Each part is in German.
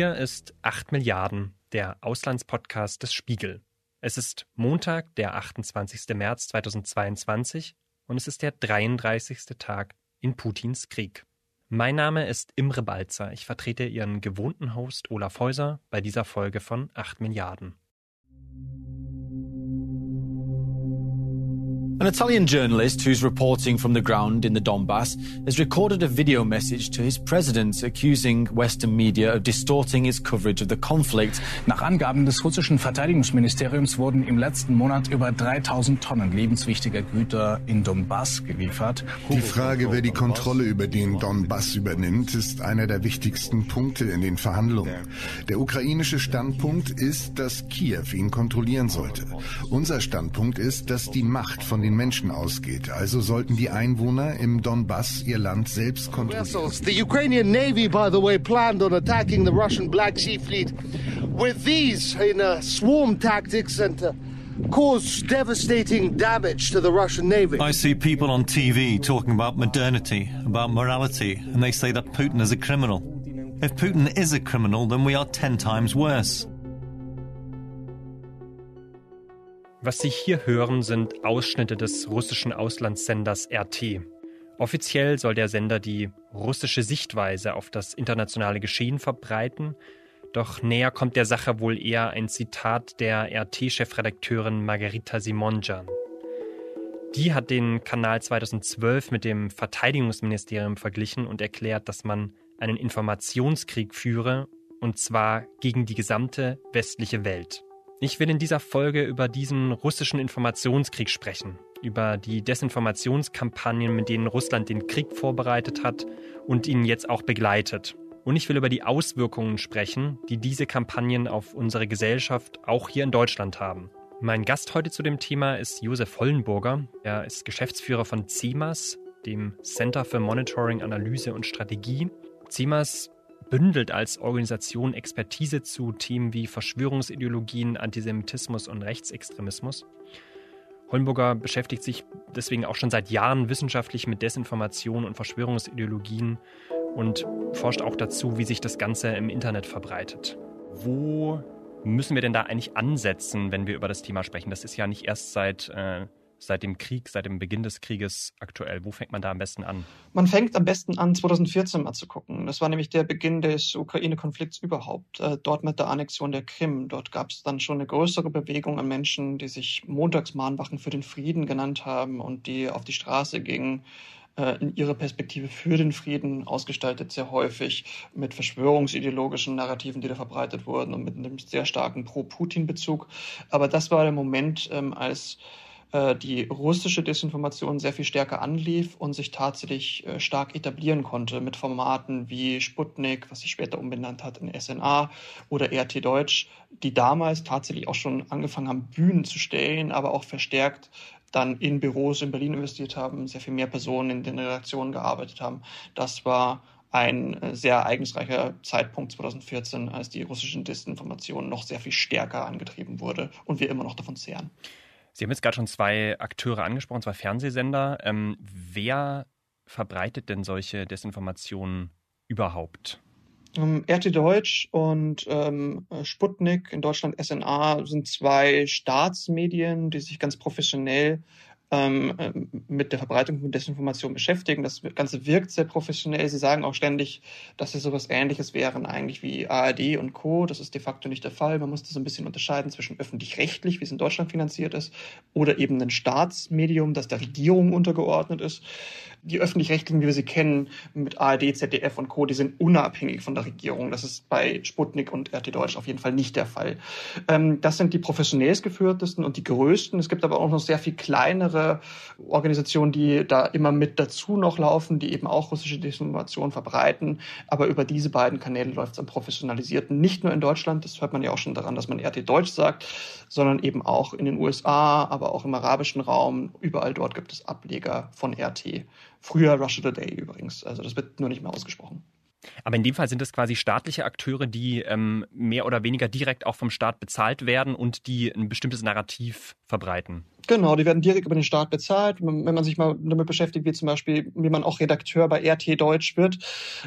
Hier ist 8 Milliarden, der Auslandspodcast des Spiegel. Es ist Montag, der 28. März 2022 und es ist der 33. Tag in Putins Krieg. Mein Name ist Imre Balzer. Ich vertrete Ihren gewohnten Host Olaf Häuser bei dieser Folge von 8 Milliarden. An Italian journalist who's reporting from the ground in the Donbass has recorded a video message to his president accusing Western media of distorting its coverage of the conflict. Nach Angaben des russischen Verteidigungsministeriums wurden im letzten Monat über 3000 Tonnen lebenswichtiger Güter in Donbass geliefert. Die Frage, wer die Kontrolle über den Donbass übernimmt, ist einer der wichtigsten Punkte in den Verhandlungen. Der ukrainische Standpunkt ist, dass Kiew ihn kontrollieren sollte. Unser Standpunkt ist, dass die Macht von den den Menschen ausgeht. Also sollten die Einwohner im Donbass ihr Land selbst kontrollieren. The Ukrainian Navy, by the way, planned on attacking the Russian Black Sea Fleet with these in uh, swarm tactics and uh, cause devastating damage to the Russian Navy. I see people on TV talking about modernity, about morality, and they say that Putin is a criminal. If Putin is a criminal, then we are ten times worse. Was Sie hier hören, sind Ausschnitte des russischen Auslandssenders RT. Offiziell soll der Sender die russische Sichtweise auf das internationale Geschehen verbreiten, doch näher kommt der Sache wohl eher ein Zitat der RT-Chefredakteurin Margarita Simonjan. Die hat den Kanal 2012 mit dem Verteidigungsministerium verglichen und erklärt, dass man einen Informationskrieg führe, und zwar gegen die gesamte westliche Welt. Ich will in dieser Folge über diesen russischen Informationskrieg sprechen, über die Desinformationskampagnen, mit denen Russland den Krieg vorbereitet hat und ihn jetzt auch begleitet. Und ich will über die Auswirkungen sprechen, die diese Kampagnen auf unsere Gesellschaft auch hier in Deutschland haben. Mein Gast heute zu dem Thema ist Josef Hollenburger. Er ist Geschäftsführer von CEMAS, dem Center für Monitoring, Analyse und Strategie. CEMAS bündelt als Organisation Expertise zu Themen wie Verschwörungsideologien, Antisemitismus und Rechtsextremismus. Hollenburger beschäftigt sich deswegen auch schon seit Jahren wissenschaftlich mit Desinformation und Verschwörungsideologien und forscht auch dazu, wie sich das Ganze im Internet verbreitet. Wo müssen wir denn da eigentlich ansetzen, wenn wir über das Thema sprechen? Das ist ja nicht erst seit äh, seit dem Krieg, seit dem Beginn des Krieges aktuell? Wo fängt man da am besten an? Man fängt am besten an, 2014 mal zu gucken. Das war nämlich der Beginn des Ukraine-Konflikts überhaupt. Äh, dort mit der Annexion der Krim. Dort gab es dann schon eine größere Bewegung an Menschen, die sich Montagsmahnwachen für den Frieden genannt haben und die auf die Straße gingen äh, in ihrer Perspektive für den Frieden ausgestaltet, sehr häufig mit verschwörungsideologischen Narrativen, die da verbreitet wurden und mit einem sehr starken Pro-Putin-Bezug. Aber das war der Moment, ähm, als äh, die russische Desinformation sehr viel stärker anlief und sich tatsächlich äh, stark etablieren konnte mit Formaten wie Sputnik, was sich später umbenannt hat in SNA oder RT Deutsch, die damals tatsächlich auch schon angefangen haben, Bühnen zu stellen, aber auch verstärkt dann in Büros in Berlin investiert haben, sehr viel mehr Personen in den Redaktionen gearbeitet haben. Das war ein äh, sehr ereignisreicher Zeitpunkt 2014, als die russische Desinformation noch sehr viel stärker angetrieben wurde und wir immer noch davon zehren. Sie haben jetzt gerade schon zwei Akteure angesprochen, zwei Fernsehsender. Ähm, wer verbreitet denn solche Desinformationen überhaupt? Um, ähm, RT Deutsch und ähm, Sputnik, in Deutschland SNA, sind zwei Staatsmedien, die sich ganz professionell mit der Verbreitung von Desinformation beschäftigen. Das Ganze wirkt sehr professionell. Sie sagen auch ständig, dass sie sowas Ähnliches wären eigentlich wie ARD und Co. Das ist de facto nicht der Fall. Man muss das ein bisschen unterscheiden zwischen öffentlich-rechtlich, wie es in Deutschland finanziert ist, oder eben ein Staatsmedium, das der Regierung untergeordnet ist die öffentlich-rechtlichen, wie wir sie kennen, mit ARD, ZDF und Co., die sind unabhängig von der Regierung. Das ist bei Sputnik und RT Deutsch auf jeden Fall nicht der Fall. Ähm, das sind die professionellst geführtesten und die größten. Es gibt aber auch noch sehr viel kleinere Organisationen, die da immer mit dazu noch laufen, die eben auch russische Desinformation verbreiten. Aber über diese beiden Kanäle läuft es am professionalisierten. Nicht nur in Deutschland, das hört man ja auch schon daran, dass man RT Deutsch sagt, sondern eben auch in den USA, aber auch im arabischen Raum. Überall dort gibt es Ableger von RT. Früher Russia Today übrigens. Also das wird nur nicht mehr ausgesprochen. Aber in dem Fall sind es quasi staatliche Akteure, die ähm, mehr oder weniger direkt auch vom Staat bezahlt werden und die ein bestimmtes Narrativ verbreiten. Genau, die werden direkt über den Staat bezahlt. Wenn man sich mal damit beschäftigt, wie zum Beispiel, wie man auch Redakteur bei RT Deutsch wird,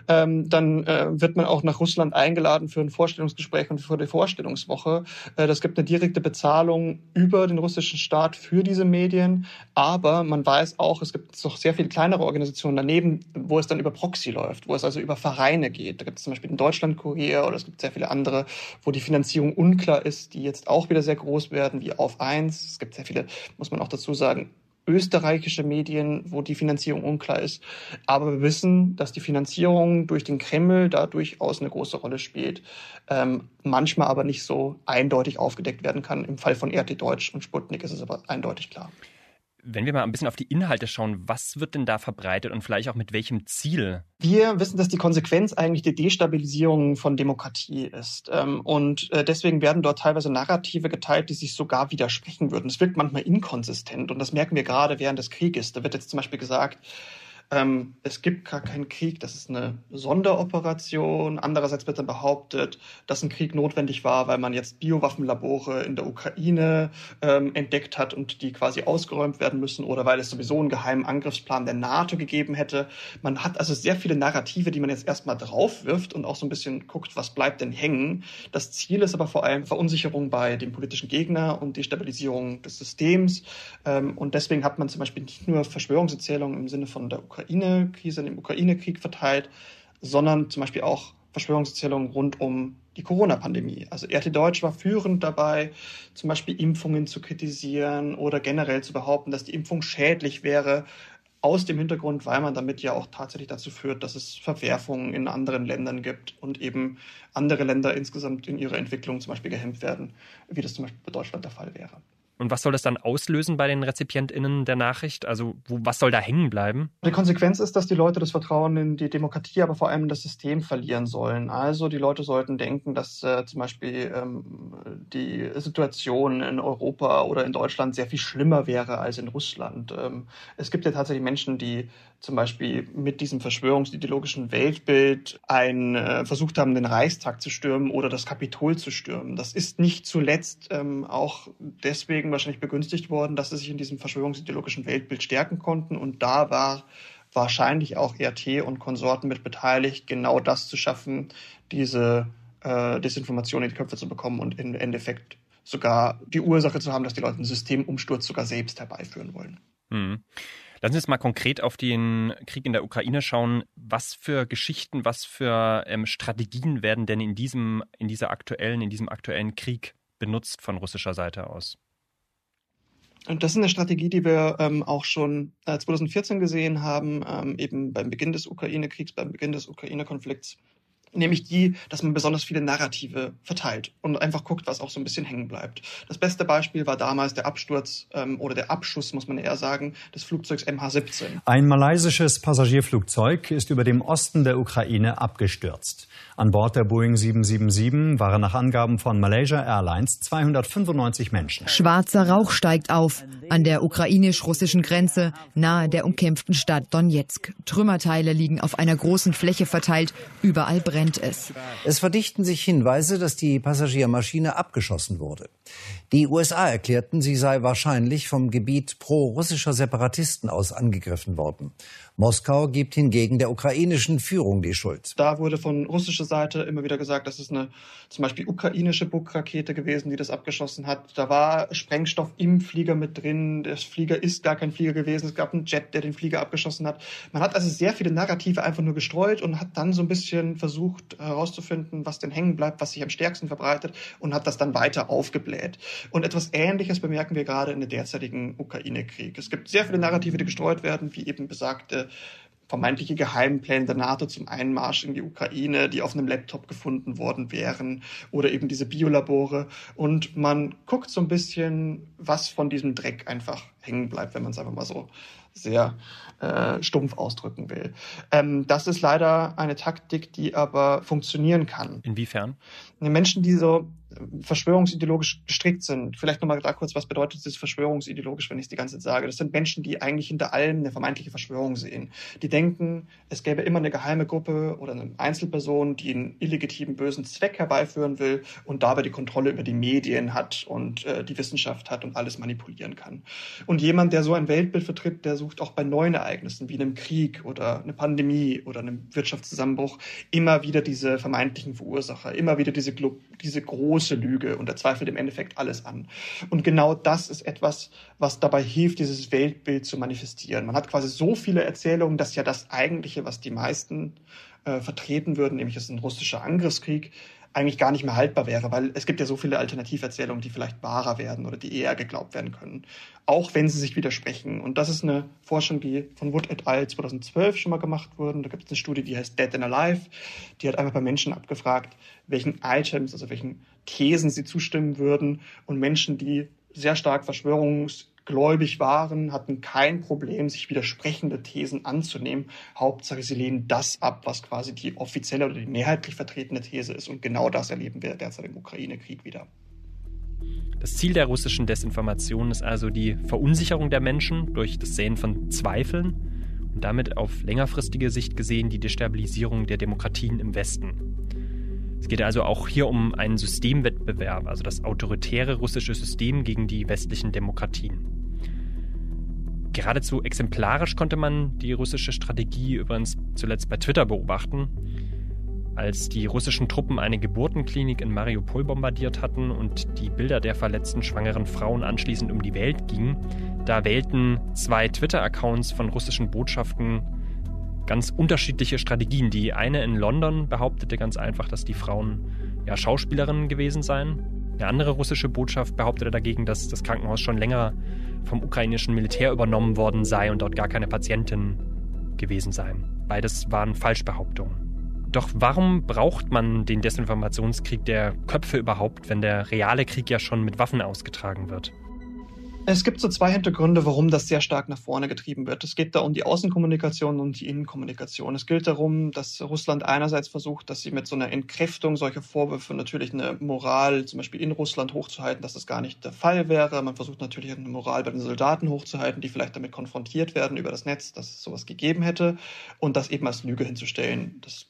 ähm, dann äh, wird man auch nach Russland eingeladen für ein Vorstellungsgespräch und für die Vorstellungswoche. Äh, das gibt eine direkte Bezahlung über den russischen Staat für diese Medien. Aber man weiß auch, es gibt noch sehr viele kleinere Organisationen daneben, wo es dann über Proxy läuft, wo es also über Vereine geht. Da gibt es zum Beispiel den Deutschland-Kurier oder es gibt sehr viele andere, wo die Finanzierung unklar ist, die jetzt auch wieder sehr groß werden, wie auf eins. Es gibt sehr viele muss man auch dazu sagen, österreichische Medien, wo die Finanzierung unklar ist. Aber wir wissen, dass die Finanzierung durch den Kreml da durchaus eine große Rolle spielt, ähm, manchmal aber nicht so eindeutig aufgedeckt werden kann. Im Fall von RT Deutsch und Sputnik ist es aber eindeutig klar. Wenn wir mal ein bisschen auf die Inhalte schauen, was wird denn da verbreitet und vielleicht auch mit welchem Ziel? Wir wissen, dass die Konsequenz eigentlich die Destabilisierung von Demokratie ist. Ähm, und äh, deswegen werden dort teilweise Narrative geteilt, die sich sogar widersprechen würden. Es wirkt manchmal inkonsistent und das merken wir gerade während des Krieges. Da wird jetzt zum Beispiel gesagt, ähm, es gibt gar keinen Krieg, das ist eine Sonderoperation. Andererseits wird dann behauptet, dass ein Krieg notwendig war, weil man jetzt Biowaffenlabore in der Ukraine ähm, entdeckt hat und die quasi ausgeräumt werden müssen oder weil es sowieso einen geheimen Angriffsplan der NATO gegeben hätte. Man hat also sehr viele Narrative, die man jetzt erstmal draufwirft und auch so ein bisschen guckt, was bleibt denn hängen. Das Ziel ist aber vor allem Verunsicherung bei dem politischen Gegner und Destabilisierung des Systems. Ähm, und deswegen hat man zum Beispiel nicht nur Verschwörungserzählungen im Sinne von der Ukraine, Ukraine-Krise, dem Ukraine-Krieg verteilt, sondern zum Beispiel auch Verschwörungserzählungen rund um die Corona-Pandemie. Also RT Deutsch war führend dabei, zum Beispiel Impfungen zu kritisieren oder generell zu behaupten, dass die Impfung schädlich wäre, aus dem Hintergrund, weil man damit ja auch tatsächlich dazu führt, dass es Verwerfungen in anderen Ländern gibt und eben andere Länder insgesamt in ihrer Entwicklung zum Beispiel gehemmt werden, wie das zum Beispiel bei Deutschland der Fall wäre. Und was soll das dann auslösen bei den RezipientInnen der Nachricht? Also, wo, was soll da hängen bleiben? Die Konsequenz ist, dass die Leute das Vertrauen in die Demokratie, aber vor allem das System verlieren sollen. Also, die Leute sollten denken, dass äh, zum Beispiel ähm, die Situation in Europa oder in Deutschland sehr viel schlimmer wäre als in Russland. Ähm, es gibt ja tatsächlich Menschen, die zum Beispiel mit diesem verschwörungsideologischen Weltbild ein, äh, versucht haben, den Reichstag zu stürmen oder das Kapitol zu stürmen. Das ist nicht zuletzt ähm, auch deswegen wahrscheinlich begünstigt worden, dass sie sich in diesem verschwörungsideologischen Weltbild stärken konnten. Und da war wahrscheinlich auch RT und Konsorten mit beteiligt, genau das zu schaffen, diese äh, Desinformation in die Köpfe zu bekommen und im Endeffekt sogar die Ursache zu haben, dass die Leute einen Systemumsturz sogar selbst herbeiführen wollen. Hm. Lassen Sie uns mal konkret auf den Krieg in der Ukraine schauen. Was für Geschichten, was für ähm, Strategien werden denn in diesem, in dieser aktuellen, in diesem aktuellen Krieg benutzt von russischer Seite aus? Und das ist eine Strategie, die wir ähm, auch schon äh, 2014 gesehen haben, ähm, eben beim Beginn des Ukraine-Kriegs, beim Beginn des Ukraine-Konflikts nämlich die, dass man besonders viele Narrative verteilt und einfach guckt, was auch so ein bisschen hängen bleibt. Das beste Beispiel war damals der Absturz ähm, oder der Abschuss, muss man eher sagen, des Flugzeugs MH17. Ein malaysisches Passagierflugzeug ist über dem Osten der Ukraine abgestürzt. An Bord der Boeing 777 waren nach Angaben von Malaysia Airlines 295 Menschen. Schwarzer Rauch steigt auf an der ukrainisch-russischen Grenze nahe der umkämpften Stadt Donetsk. Trümmerteile liegen auf einer großen Fläche verteilt, überall brennt es. Es verdichten sich Hinweise, dass die Passagiermaschine abgeschossen wurde. Die USA erklärten, sie sei wahrscheinlich vom Gebiet pro-russischer Separatisten aus angegriffen worden. Moskau gibt hingegen der ukrainischen Führung die Schuld. Da wurde von russischer Seite immer wieder gesagt, dass es eine zum Beispiel ukrainische Buk-Rakete gewesen, die das abgeschossen hat. Da war Sprengstoff im Flieger mit drin. Der Flieger ist gar kein Flieger gewesen. Es gab einen Jet, der den Flieger abgeschossen hat. Man hat also sehr viele Narrative einfach nur gestreut und hat dann so ein bisschen versucht herauszufinden, was denn hängen bleibt, was sich am stärksten verbreitet und hat das dann weiter aufgebläht. Und etwas Ähnliches bemerken wir gerade in der derzeitigen Ukraine-Krieg. Es gibt sehr viele Narrative, die gestreut werden, wie eben besagte vermeintliche Geheimpläne der NATO zum Einmarsch in die Ukraine, die auf einem Laptop gefunden worden wären, oder eben diese Biolabore. Und man guckt so ein bisschen, was von diesem Dreck einfach hängen bleibt, wenn man es einfach mal so sehr äh, stumpf ausdrücken will. Ähm, das ist leider eine Taktik, die aber funktionieren kann. Inwiefern? Menschen, die so verschwörungsideologisch gestrickt sind. Vielleicht nochmal da kurz, was bedeutet das verschwörungsideologisch, wenn ich es die ganze Zeit sage? Das sind Menschen, die eigentlich hinter allem eine vermeintliche Verschwörung sehen. Die denken, es gäbe immer eine geheime Gruppe oder eine Einzelperson, die einen illegitimen bösen Zweck herbeiführen will und dabei die Kontrolle über die Medien hat und äh, die Wissenschaft hat und alles manipulieren kann. Und jemand, der so ein Weltbild vertritt, der sucht auch bei neuen Ereignissen wie einem Krieg oder einer Pandemie oder einem Wirtschaftszusammenbruch immer wieder diese vermeintlichen Verursacher, immer wieder diese, diese großen große Lüge und er zweifelt im Endeffekt alles an. Und genau das ist etwas, was dabei hilft, dieses Weltbild zu manifestieren. Man hat quasi so viele Erzählungen, dass ja das Eigentliche, was die meisten äh, vertreten würden, nämlich es ist ein russischer Angriffskrieg, eigentlich gar nicht mehr haltbar wäre, weil es gibt ja so viele Alternativerzählungen, die vielleicht wahrer werden oder die eher geglaubt werden können, auch wenn sie sich widersprechen. Und das ist eine Forschung, die von Wood et al. 2012 schon mal gemacht wurde. Da gibt es eine Studie, die heißt Dead and Alive. Die hat einfach bei Menschen abgefragt, welchen Items, also welchen Thesen sie zustimmen würden. Und Menschen, die sehr stark Verschwörungs gläubig waren, hatten kein Problem, sich widersprechende Thesen anzunehmen. Hauptsache, sie lehnen das ab, was quasi die offizielle oder die mehrheitlich vertretene These ist. Und genau das erleben wir derzeit im Ukraine-Krieg wieder. Das Ziel der russischen Desinformation ist also die Verunsicherung der Menschen durch das Säen von Zweifeln und damit auf längerfristige Sicht gesehen die Destabilisierung der Demokratien im Westen. Es geht also auch hier um einen Systemwettbewerb, also das autoritäre russische System gegen die westlichen Demokratien. Geradezu exemplarisch konnte man die russische Strategie übrigens zuletzt bei Twitter beobachten, als die russischen Truppen eine Geburtenklinik in Mariupol bombardiert hatten und die Bilder der verletzten schwangeren Frauen anschließend um die Welt gingen, da wählten zwei Twitter-Accounts von russischen Botschaften ganz unterschiedliche Strategien. Die eine in London behauptete ganz einfach, dass die Frauen ja Schauspielerinnen gewesen seien. Eine andere russische Botschaft behauptete dagegen, dass das Krankenhaus schon länger vom ukrainischen Militär übernommen worden sei und dort gar keine Patientin gewesen seien. Beides waren Falschbehauptungen. Doch warum braucht man den Desinformationskrieg der Köpfe überhaupt, wenn der reale Krieg ja schon mit Waffen ausgetragen wird? Es gibt so zwei Hintergründe, warum das sehr stark nach vorne getrieben wird. Es geht da um die Außenkommunikation und die Innenkommunikation. Es gilt darum, dass Russland einerseits versucht, dass sie mit so einer Entkräftung solcher Vorwürfe natürlich eine Moral zum Beispiel in Russland hochzuhalten, dass das gar nicht der Fall wäre. Man versucht natürlich eine Moral bei den Soldaten hochzuhalten, die vielleicht damit konfrontiert werden über das Netz, dass es sowas gegeben hätte und das eben als Lüge hinzustellen. Das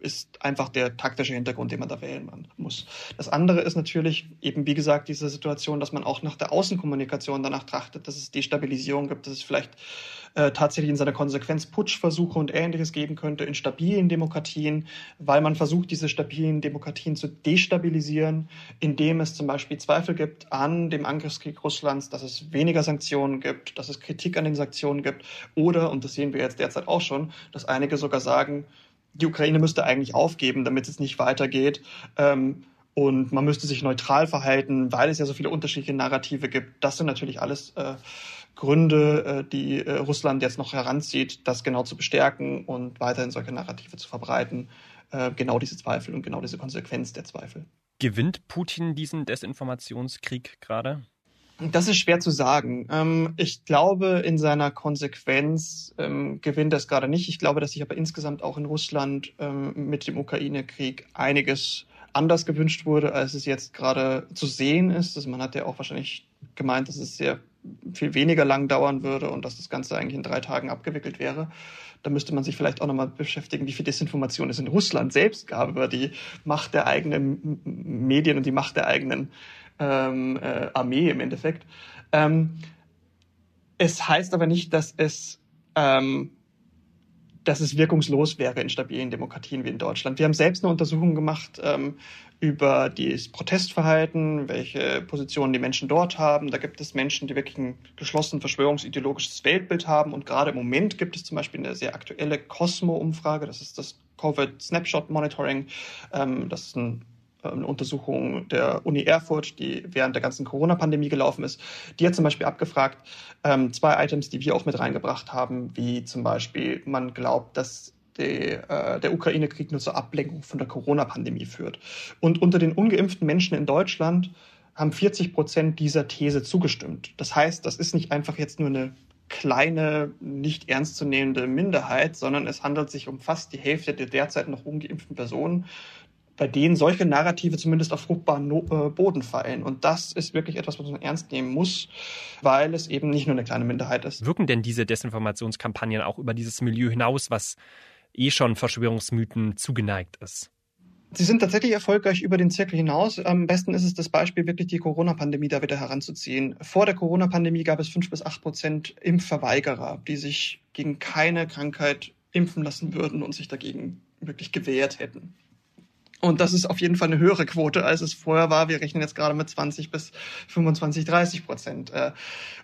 ist einfach der taktische Hintergrund, den man da wählen muss. Das andere ist natürlich eben, wie gesagt, diese Situation, dass man auch nach der Außenkommunikation danach trachtet, dass es Destabilisierung gibt, dass es vielleicht äh, tatsächlich in seiner Konsequenz Putschversuche und Ähnliches geben könnte in stabilen Demokratien, weil man versucht, diese stabilen Demokratien zu destabilisieren, indem es zum Beispiel Zweifel gibt an dem Angriffskrieg Russlands, dass es weniger Sanktionen gibt, dass es Kritik an den Sanktionen gibt oder, und das sehen wir jetzt derzeit auch schon, dass einige sogar sagen, die Ukraine müsste eigentlich aufgeben, damit es nicht weitergeht. Ähm, und man müsste sich neutral verhalten, weil es ja so viele unterschiedliche Narrative gibt. Das sind natürlich alles äh, Gründe, äh, die äh, Russland jetzt noch heranzieht, das genau zu bestärken und weiterhin solche Narrative zu verbreiten. Äh, genau diese Zweifel und genau diese Konsequenz der Zweifel. Gewinnt Putin diesen Desinformationskrieg gerade? Das ist schwer zu sagen. Ähm, ich glaube, in seiner Konsequenz ähm, gewinnt das gerade nicht. Ich glaube, dass sich aber insgesamt auch in Russland ähm, mit dem Ukraine-Krieg einiges anders gewünscht wurde, als es jetzt gerade zu sehen ist. Also man hat ja auch wahrscheinlich gemeint, dass es sehr viel weniger lang dauern würde und dass das Ganze eigentlich in drei Tagen abgewickelt wäre. Da müsste man sich vielleicht auch nochmal beschäftigen, wie viel Desinformation es in Russland selbst gab über die Macht der eigenen Medien und die Macht der eigenen ähm, äh, Armee im Endeffekt. Ähm, es heißt aber nicht, dass es, ähm, dass es wirkungslos wäre in stabilen Demokratien wie in Deutschland. Wir haben selbst eine Untersuchung gemacht ähm, über das Protestverhalten, welche Positionen die Menschen dort haben. Da gibt es Menschen, die wirklich ein geschlossen verschwörungsideologisches Weltbild haben. Und gerade im Moment gibt es zum Beispiel eine sehr aktuelle Cosmo-Umfrage. Das ist das Covid Snapshot Monitoring. Ähm, das ist ein eine Untersuchung der Uni Erfurt, die während der ganzen Corona-Pandemie gelaufen ist. Die hat zum Beispiel abgefragt, ähm, zwei Items, die wir auch mit reingebracht haben, wie zum Beispiel, man glaubt, dass die, äh, der Ukraine-Krieg nur zur Ablenkung von der Corona-Pandemie führt. Und unter den ungeimpften Menschen in Deutschland haben 40 Prozent dieser These zugestimmt. Das heißt, das ist nicht einfach jetzt nur eine kleine, nicht ernstzunehmende Minderheit, sondern es handelt sich um fast die Hälfte der derzeit noch ungeimpften Personen, bei denen solche Narrative zumindest auf fruchtbaren no äh, Boden fallen. Und das ist wirklich etwas, was man ernst nehmen muss, weil es eben nicht nur eine kleine Minderheit ist. Wirken denn diese Desinformationskampagnen auch über dieses Milieu hinaus, was eh schon Verschwörungsmythen zugeneigt ist? Sie sind tatsächlich erfolgreich über den Zirkel hinaus. Am besten ist es das Beispiel, wirklich die Corona-Pandemie da wieder heranzuziehen. Vor der Corona-Pandemie gab es fünf bis acht Prozent Impfverweigerer, die sich gegen keine Krankheit impfen lassen würden und sich dagegen wirklich gewehrt hätten. Und das ist auf jeden Fall eine höhere Quote, als es vorher war. Wir rechnen jetzt gerade mit 20 bis 25, 30 Prozent. Äh,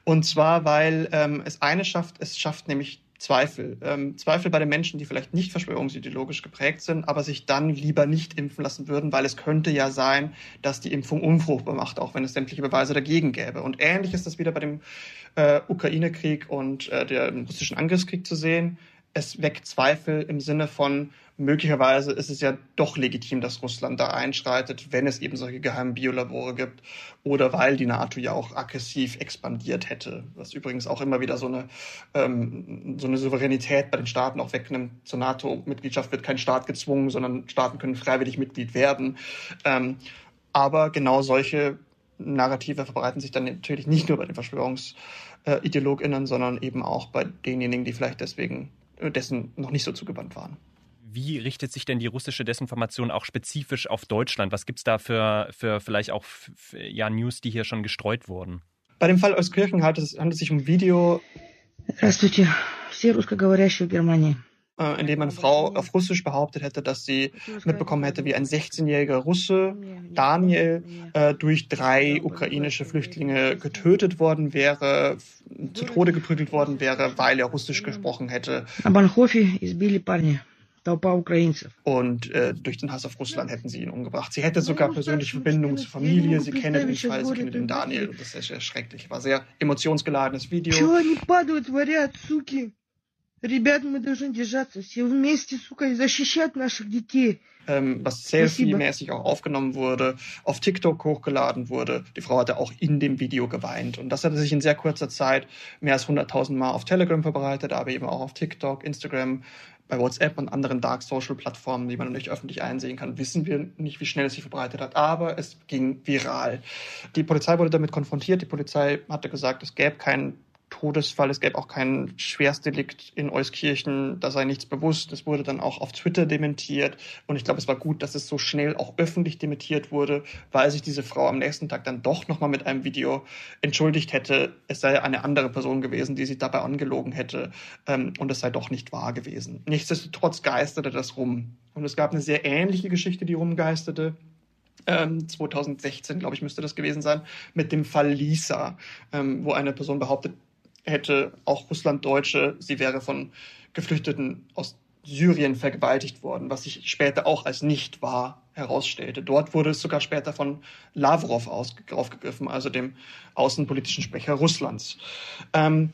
und zwar, weil ähm, es eine schafft, es schafft nämlich Zweifel. Ähm, Zweifel bei den Menschen, die vielleicht nicht verschwörungsideologisch geprägt sind, aber sich dann lieber nicht impfen lassen würden, weil es könnte ja sein, dass die Impfung unfruchtbar macht, auch wenn es sämtliche Beweise dagegen gäbe. Und ähnlich ist das wieder bei dem äh, Ukraine-Krieg und äh, dem russischen Angriffskrieg zu sehen. Es weckt Zweifel im Sinne von, möglicherweise ist es ja doch legitim, dass Russland da einschreitet, wenn es eben solche geheimen Biolabore gibt oder weil die NATO ja auch aggressiv expandiert hätte, was übrigens auch immer wieder so eine, ähm, so eine Souveränität bei den Staaten auch wegnimmt. Zur NATO-Mitgliedschaft wird kein Staat gezwungen, sondern Staaten können freiwillig Mitglied werden. Ähm, aber genau solche Narrative verbreiten sich dann natürlich nicht nur bei den VerschwörungsideologInnen, sondern eben auch bei denjenigen, die vielleicht deswegen dessen noch nicht so zugewandt waren Wie richtet sich denn die russische Desinformation auch spezifisch auf Deutschland? Was gibt es da für, für vielleicht auch für, ja, News, die hier schon gestreut wurden? Bei dem Fall Euskirchen handelt es, handelt es sich um Video. Здравствуйте, все русскоговорящие в Германии äh, in dem eine Frau auf Russisch behauptet hätte, dass sie mitbekommen hätte, wie ein 16-jähriger Russe, Daniel, äh, durch drei ukrainische Flüchtlinge getötet worden wäre, zu Tode geprügelt worden wäre, weil er Russisch gesprochen hätte. Und äh, durch den Hass auf Russland hätten sie ihn umgebracht. Sie hätte sogar persönliche Verbindungen zur Familie. Sie kennen den Fall, sie kennen den Daniel. Und das ist sehr schrecklich. War sehr emotionsgeladenes Video. Ребят, мы должны держаться все вместе, сука, и защищать наших детей. Ähm, was Selfie-mäßig auch aufgenommen wurde, auf TikTok hochgeladen wurde. Die Frau hatte auch in dem Video geweint. Und das hatte sich in sehr kurzer Zeit mehr als 100.000 Mal auf Telegram verbreitet, aber eben auch auf TikTok, Instagram, bei WhatsApp und anderen Dark Social Plattformen, die man nicht öffentlich einsehen kann, wissen wir nicht, wie schnell es sich verbreitet hat, aber es ging viral. Die Polizei wurde damit konfrontiert. Die Polizei hatte gesagt, es gäbe keinen Todesfall. Es gäbe auch kein Schwerstdelikt in Euskirchen. Da sei nichts bewusst. Es wurde dann auch auf Twitter dementiert. Und ich glaube, es war gut, dass es so schnell auch öffentlich dementiert wurde, weil sich diese Frau am nächsten Tag dann doch nochmal mit einem Video entschuldigt hätte. Es sei eine andere Person gewesen, die sich dabei angelogen hätte. Ähm, und es sei doch nicht wahr gewesen. Nichtsdestotrotz geisterte das rum. Und es gab eine sehr ähnliche Geschichte, die rumgeisterte. 2016, ähm, glaube ich, müsste das gewesen sein, mit dem Fall Lisa, ähm, wo eine Person behauptet hätte auch Russlanddeutsche, sie wäre von Geflüchteten aus Syrien vergewaltigt worden, was sich später auch als nicht wahr herausstellte. Dort wurde es sogar später von Lavrov aufgegriffen, also dem außenpolitischen Sprecher Russlands. Ähm,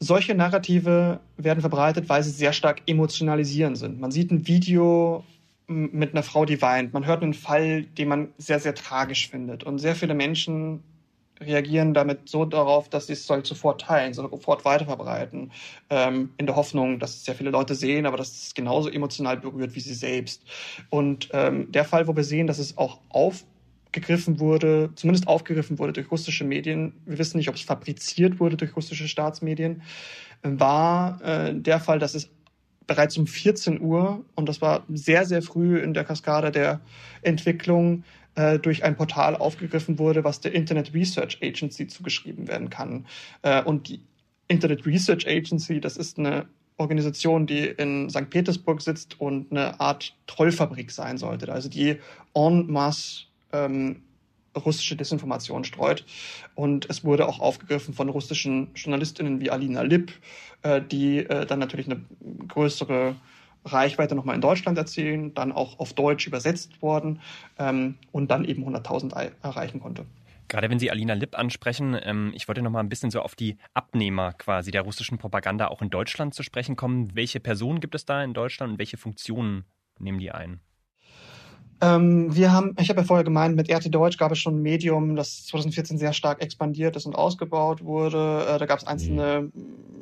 solche Narrative werden verbreitet, weil sie sehr stark emotionalisierend sind. Man sieht ein Video mit einer Frau, die weint. Man hört einen Fall, den man sehr, sehr tragisch findet. Und sehr viele Menschen reagieren damit so darauf, dass sie es soll sofort teilen, sofort weiterverbreiten, ähm, in der Hoffnung, dass es sehr viele Leute sehen, aber dass es genauso emotional berührt wie sie selbst. Und ähm, der Fall, wo wir sehen, dass es auch aufgegriffen wurde, zumindest aufgegriffen wurde durch russische Medien, wir wissen nicht, ob es fabriziert wurde durch russische Staatsmedien, war äh, der Fall, dass es bereits um 14 Uhr, und das war sehr, sehr früh in der Kaskade der Entwicklung, äh, durch ein Portal aufgegriffen wurde, was der Internet Research Agency zugeschrieben werden kann. Äh, und die Internet Research Agency, das ist eine Organisation, die in St. Petersburg sitzt und eine Art Trollfabrik sein sollte, also die en masse ähm, russische Desinformation streut. Und es wurde auch aufgegriffen von russischen Journalistinnen wie Alina Lipp, äh, die äh, dann natürlich eine größere Reichweite nochmal in Deutschland erzielen, dann auch auf Deutsch übersetzt worden ähm, und dann eben 100.000 erreichen konnte. Gerade wenn Sie Alina Lipp ansprechen, ähm, ich wollte noch mal ein bisschen so auf die Abnehmer quasi der russischen Propaganda auch in Deutschland zu sprechen kommen. Welche Personen gibt es da in Deutschland und welche Funktionen nehmen die ein? Ähm, wir haben, ich habe ja vorher gemeint, mit RT Deutsch gab es schon ein Medium, das 2014 sehr stark expandiert ist und ausgebaut wurde. Äh, da gab es einzelne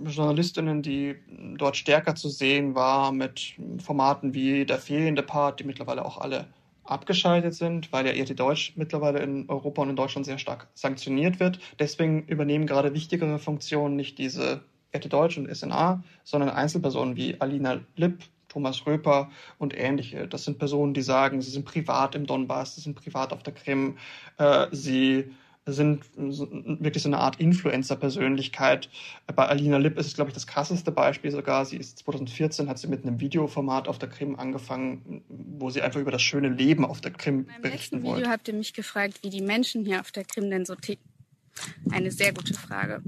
Journalistinnen, die dort stärker zu sehen war mit Formaten wie Der fehlende Part, die mittlerweile auch alle abgeschaltet sind, weil ja RT Deutsch mittlerweile in Europa und in Deutschland sehr stark sanktioniert wird. Deswegen übernehmen gerade wichtigere Funktionen nicht diese RT Deutsch und SNA, sondern Einzelpersonen wie Alina Lipp, Thomas Röper und ähnliche. Das sind Personen, die sagen, sie sind privat im Donbass, sie sind privat auf der Krim, äh, sie sind wirklich so eine Art Influencer-Persönlichkeit. Bei Alina Lipp ist es, glaube ich, das krasseste Beispiel sogar. Sie ist 2014, hat sie mit einem Videoformat auf der Krim angefangen, wo sie einfach über das schöne Leben auf der Krim Beim berichten letzten wollte. Video habt ihr mich gefragt, wie die Menschen hier auf der Krim denn so ticken. Eine sehr gute Frage.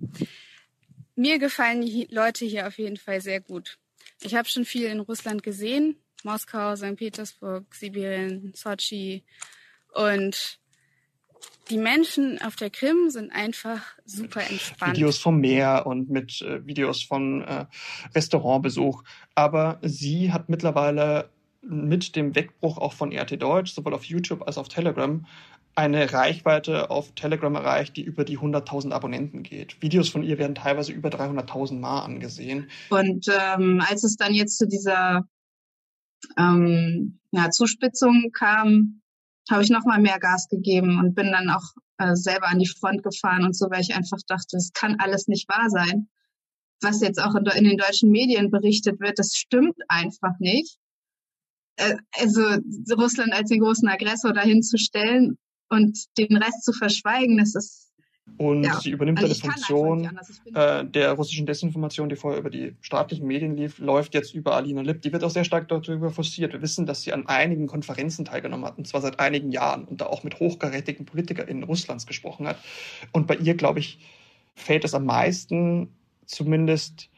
Mir gefallen die Leute hier auf jeden Fall sehr gut. Ich habe schon viel in Russland gesehen. Moskau, St. Petersburg, Sibirien, Sochi. Und die Menschen auf der Krim sind einfach super entspannt. Videos vom Meer und mit äh, Videos von äh, Restaurantbesuch. Aber sie hat mittlerweile mit dem Wegbruch auch von RT Deutsch, sowohl auf YouTube als auch auf Telegram, eine Reichweite auf Telegram erreicht, die über die 100.000 Abonnenten geht. Videos von ihr werden teilweise über 300.000 Mal angesehen. Und ähm, als es dann jetzt zu dieser ähm, ja, Zuspitzung kam, habe ich nochmal mehr Gas gegeben und bin dann auch äh, selber an die Front gefahren und so, weil ich einfach dachte, es kann alles nicht wahr sein. Was jetzt auch in, in den deutschen Medien berichtet wird, das stimmt einfach nicht. Äh, also Russland als den großen Aggressor dahin zu stellen und den Rest zu verschweigen, das ist Und Ja, sie übernimmt also eine Funktion äh, der russischen Desinformation, die vorher über die staatlichen Medien lief, läuft jetzt über Alina Lipp. Die wird auch sehr stark darüber forciert. Wir wissen, dass sie an einigen Konferenzen teilgenommen hat, und zwar seit einigen Jahren, und da auch mit hochkarätigen PolitikerInnen Russlands gesprochen hat. Und bei ihr, glaube ich, fällt es am meisten zumindest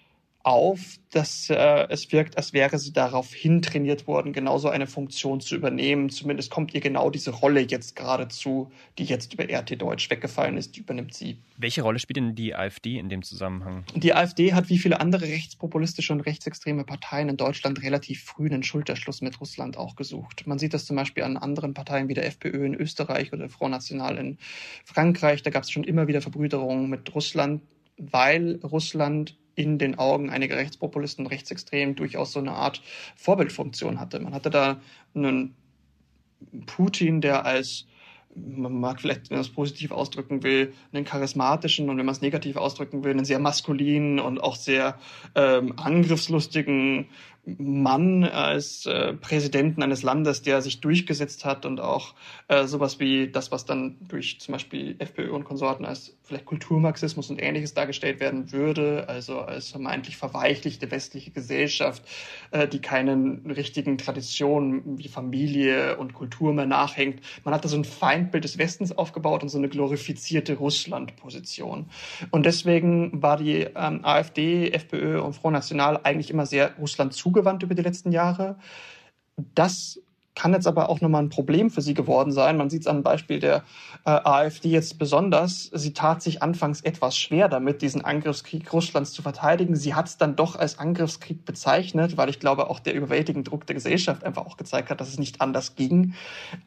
auf, dass äh, es wirkt, als wäre sie darauf hintrainiert worden, genauso eine Funktion zu übernehmen. Zumindest kommt ihr genau diese Rolle jetzt gerade zu, die jetzt über RT Deutsch weggefallen ist, die übernimmt sie. Welche Rolle spielt denn die AfD in dem Zusammenhang? Die AfD hat wie viele andere rechtspopulistische und rechtsextreme Parteien in Deutschland relativ früh einen Schulterschluss mit Russland auch gesucht. Man sieht das zum Beispiel an anderen Parteien wie der FPÖ in Österreich oder Front National in Frankreich. Da gab es schon immer wieder Verbrüderungen mit Russland, weil Russland in den Augen einiger Rechtspopulisten und Rechtsextremen durchaus so eine Art Vorbildfunktion hatte. Man hatte da einen Putin, der als man mag vielleicht, wenn man es positiv ausdrücken will, einen charismatischen und wenn man es negativ ausdrücken will, einen sehr maskulinen und auch sehr ähm, angriffslustigen Mann als äh, Präsidenten eines Landes, der sich durchgesetzt hat und auch äh, sowas wie das, was dann durch zum Beispiel FPÖ und Konsorten als vielleicht Kulturmarxismus und ähnliches dargestellt werden würde, also als vermeintlich verweichlichte westliche Gesellschaft, äh, die keinen richtigen Traditionen wie Familie und Kultur mehr nachhängt. Man hat da so ein Feindbild des Westens aufgebaut und so eine glorifizierte Russland-Position. Und deswegen war die ähm, AfD, FPÖ und Front National eigentlich immer sehr Russland zugewandt über die letzten Jahre. Das kann jetzt aber auch nochmal ein Problem für sie geworden sein. Man sieht es am Beispiel der äh, AfD jetzt besonders. Sie tat sich anfangs etwas schwer damit, diesen Angriffskrieg Russlands zu verteidigen. Sie hat es dann doch als Angriffskrieg bezeichnet, weil ich glaube, auch der überwältigende Druck der Gesellschaft einfach auch gezeigt hat, dass es nicht anders ging.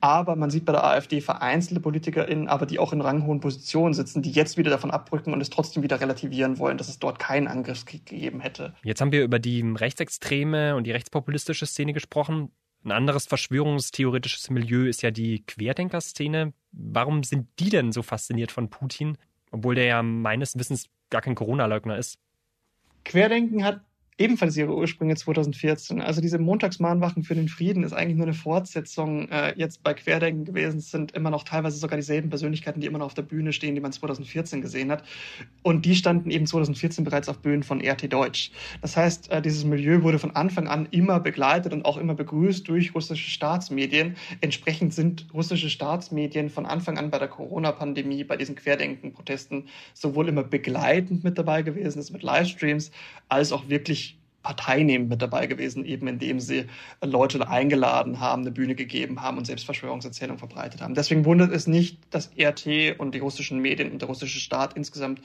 Aber man sieht bei der AfD vereinzelte PolitikerInnen, aber die auch in ranghohen Positionen sitzen, die jetzt wieder davon abrücken und es trotzdem wieder relativieren wollen, dass es dort keinen Angriffskrieg gegeben hätte. Jetzt haben wir über die rechtsextreme und die rechtspopulistische Szene gesprochen. Ein anderes verschwörungstheoretisches Milieu ist ja die Querdenker-Szene. Warum sind die denn so fasziniert von Putin, obwohl der ja meines Wissens gar kein Corona-Leugner ist? Querdenken hat ebenfalls ihre Ursprünge 2014. Also diese Montagsmahnwachen für den Frieden ist eigentlich nur eine Fortsetzung äh, jetzt bei Querdenken gewesen. Es sind immer noch teilweise sogar dieselben Persönlichkeiten, die immer noch auf der Bühne stehen, die man 2014 gesehen hat. Und die standen eben 2014 bereits auf Bühnen von RT Deutsch. Das heißt, äh, dieses Milieu wurde von Anfang an immer begleitet und auch immer begrüßt durch russische Staatsmedien. Entsprechend sind russische Staatsmedien von Anfang an bei der Corona-Pandemie, bei diesen Querdenken-Protesten sowohl immer begleitend mit dabei gewesen, ist mit Livestreams, als auch wirklich parteinehmend mit dabei gewesen, eben indem sie Leute eingeladen haben, eine Bühne gegeben haben und selbst Verschwörungserzählungen verbreitet haben. Deswegen wundert es nicht, dass RT und die russischen Medien und der russische Staat insgesamt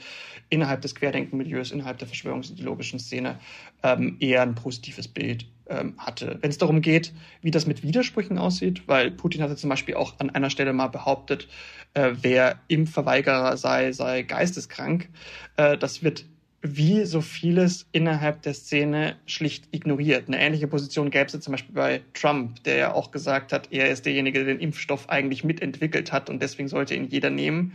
innerhalb des Querdenkenmilieus, innerhalb der verschwörungsideologischen Szene ähm, eher ein positives Bild ähm, hatte. Wenn es darum geht, wie das mit Widersprüchen aussieht, weil Putin hatte zum Beispiel auch an einer Stelle mal behauptet, äh, wer Impfverweigerer sei, sei geisteskrank. Äh, das wird wie so vieles innerhalb der Szene schlicht ignoriert. Eine ähnliche Position gäbe es zum Beispiel bei Trump, der ja auch gesagt hat, er ist derjenige, der den Impfstoff eigentlich mitentwickelt hat und deswegen sollte ihn jeder nehmen.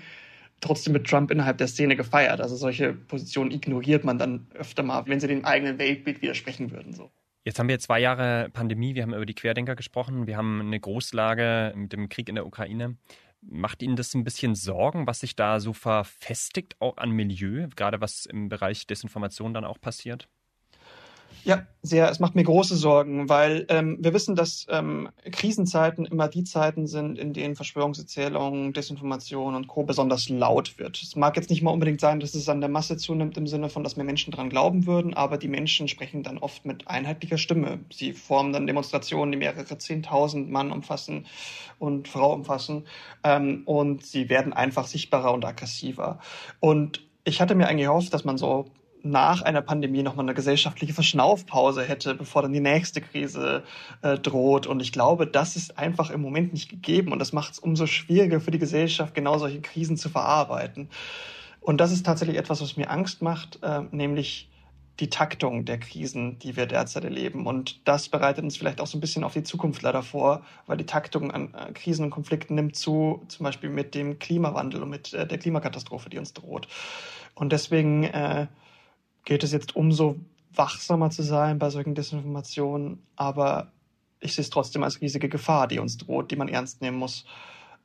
Trotzdem wird Trump innerhalb der Szene gefeiert. Also solche Positionen ignoriert man dann öfter mal, wenn sie dem eigenen Weltbild widersprechen würden. So. Jetzt haben wir zwei Jahre Pandemie, wir haben über die Querdenker gesprochen, wir haben eine Großlage mit dem Krieg in der Ukraine. Macht Ihnen das ein bisschen Sorgen, was sich da so verfestigt, auch an Milieu, gerade was im Bereich Desinformation dann auch passiert? Ja, sehr. Es macht mir große Sorgen, weil ähm, wir wissen, dass ähm, Krisenzeiten immer die Zeiten sind, in denen Verschwörungserzählungen, Desinformation und Co. besonders laut wird. Es mag jetzt nicht mal unbedingt sein, dass es an der Masse zunimmt im Sinne von, dass mehr Menschen dran glauben würden, aber die Menschen sprechen dann oft mit einheitlicher Stimme. Sie formen dann Demonstrationen, die mehrere Zehntausend Mann umfassen und Frau umfassen ähm, und sie werden einfach sichtbarer und aggressiver. Und ich hatte mir eigentlich gehofft, dass man so nach einer Pandemie nochmal eine gesellschaftliche Verschnaufpause hätte, bevor dann die nächste Krise äh, droht. Und ich glaube, das ist einfach im Moment nicht gegeben. Und das macht es umso schwieriger für die Gesellschaft, genau solche Krisen zu verarbeiten. Und das ist tatsächlich etwas, was mir Angst macht, äh, nämlich die Taktung der Krisen, die wir derzeit erleben. Und das bereitet uns vielleicht auch so ein bisschen auf die Zukunft leider vor, weil die Taktung an äh, Krisen und Konflikten nimmt zu, zum Beispiel mit dem Klimawandel und mit äh, der Klimakatastrophe, die uns droht. Und deswegen äh, gilt es jetzt umso wachsamer zu sein bei solchen Desinformationen, aber ich sehe es trotzdem als riesige Gefahr, die uns droht, die man ernst nehmen muss.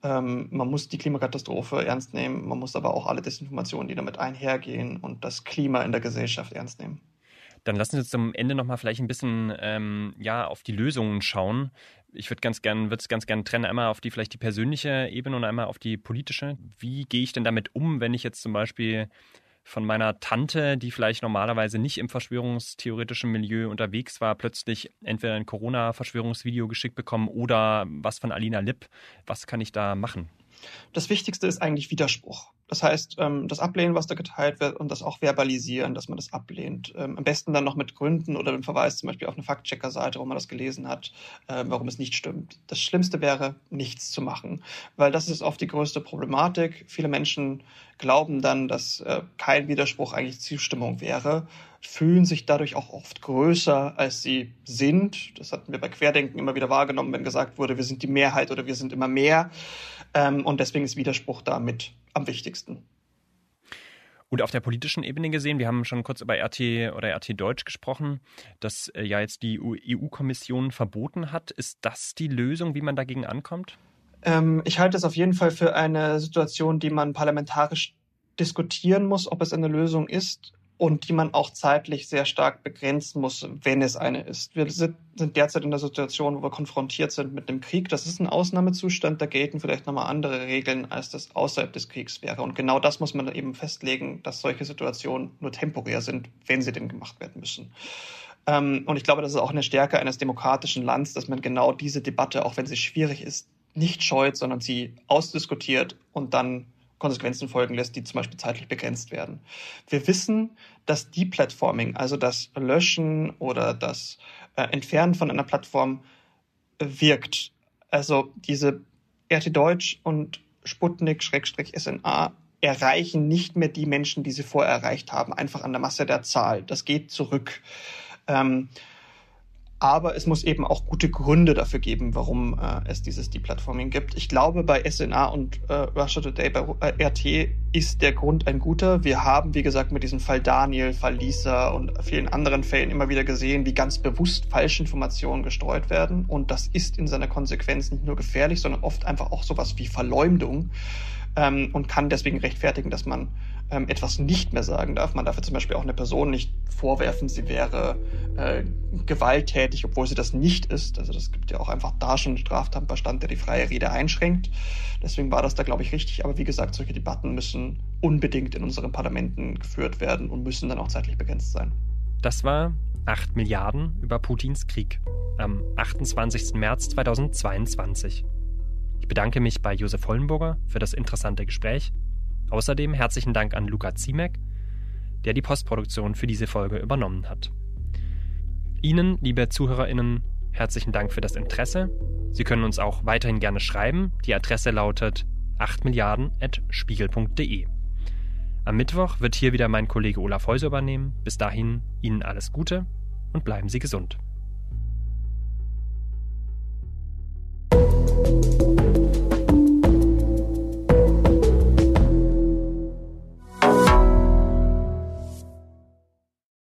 Ähm, man muss die Klimakatastrophe ernst nehmen, man muss aber auch alle Desinformationen, die damit einhergehen und das Klima in der Gesellschaft ernst nehmen. Dann lassen Sie uns zum Ende nochmal vielleicht ein bisschen ähm, ja, auf die Lösungen schauen. Ich würde ganz gern, würde es ganz gern trennen, einmal auf die vielleicht die persönliche Ebene und einmal auf die politische. Wie gehe ich denn damit um, wenn ich jetzt zum Beispiel von meiner Tante, die vielleicht normalerweise nicht im verschwörungstheoretischen Milieu unterwegs war, plötzlich entweder ein Corona-Verschwörungsvideo geschickt bekommen oder was von Alina Lipp. Was kann ich da machen? Das Wichtigste ist eigentlich Widerspruch. Das heißt, ähm, das Ablehnen, was da geteilt wird und das auch verbalisieren, dass man das ablehnt. Ähm, am besten dann noch mit Gründen oder dem Verweis zum Beispiel auf eine Faktchecker-Seite, wo man das gelesen hat, äh, warum es nicht stimmt. Das Schlimmste wäre, nichts zu machen, weil das ist oft die größte Problematik. Viele Menschen glauben dann, dass äh, kein Widerspruch eigentlich Zustimmung wäre, fühlen sich dadurch auch oft größer, als sie sind. Das hatten wir bei Querdenken immer wieder wahrgenommen, wenn gesagt wurde, wir sind die Mehrheit oder wir sind immer mehr. Ähm, und deswegen ist Widerspruch damit am wichtigsten. Und auf der politischen Ebene gesehen, wir haben schon kurz über RT oder RT Deutsch gesprochen, dass äh, ja jetzt die EU-Kommission verboten hat. Ist das die Lösung, wie man dagegen ankommt? Ähm, ich halte es auf jeden Fall für eine Situation, die man parlamentarisch diskutieren muss, ob es eine Lösung ist und die man auch zeitlich sehr stark begrenzen muss, wenn es eine ist. Wir sind, derzeit in der Situation, wo wir konfrontiert sind mit einem Krieg. Das ist ein Ausnahmezustand, da gelten vielleicht nochmal andere Regeln, als das außerhalb des Kriegs wäre. Und genau das muss man eben festlegen, dass solche Situationen nur temporär sind, wenn sie denn gemacht werden müssen. Ähm, und ich glaube, das ist auch eine Stärke eines demokratischen Landes, dass man genau diese Debatte, auch wenn sie schwierig ist, nicht scheut, sondern sie ausdiskutiert und dann Konsequenzen folgen lässt, die zum Beispiel zeitlich begrenzt werden. Wir wissen, dass Deplatforming, also das Löschen oder das äh, Entfernen von einer Plattform wirkt. Also diese RT Deutsch und Sputnik-SNA erreichen nicht mehr die Menschen, die sie vorher erreicht haben, einfach an der Masse der Zahl. Das geht zurück. Ähm, aber es muss eben auch gute Gründe dafür geben, warum äh, es dieses Deplatforming gibt. Ich glaube, bei SNA und äh, Russia Today, bei äh, RT ist der Grund ein guter. Wir haben, wie gesagt, mit diesem Fall Daniel, Fall Lisa und vielen anderen Fällen immer wieder gesehen, wie ganz bewusst falsche Informationen gestreut werden. Und das ist in seiner Konsequenz nicht nur gefährlich, sondern oft einfach auch sowas wie Verleumdung ähm, und kann deswegen rechtfertigen, dass man ähm, etwas nicht mehr sagen darf. Man darf ja zum Beispiel auch eine Person nicht vorwerfen, sie wäre äh, gewalttätig, obwohl sie das nicht ist. Also das gibt ja auch einfach da schon einen Straftatbestand, der die freie Rede einschränkt. Deswegen war das da, glaube ich, richtig. Aber wie gesagt, solche Debatten müssen unbedingt in unseren Parlamenten geführt werden und müssen dann auch zeitlich begrenzt sein. Das war 8 Milliarden über Putins Krieg am 28. März 2022. Ich bedanke mich bei Josef Hollenburger für das interessante Gespräch. Außerdem herzlichen Dank an Luca Ziemek, der die Postproduktion für diese Folge übernommen hat. Ihnen, liebe ZuhörerInnen, herzlichen Dank für das Interesse. Sie können uns auch weiterhin gerne schreiben. Die Adresse lautet 8milliarden.spiegel.de. Am Mittwoch wird hier wieder mein Kollege Olaf Häuser übernehmen. Bis dahin Ihnen alles Gute und bleiben Sie gesund.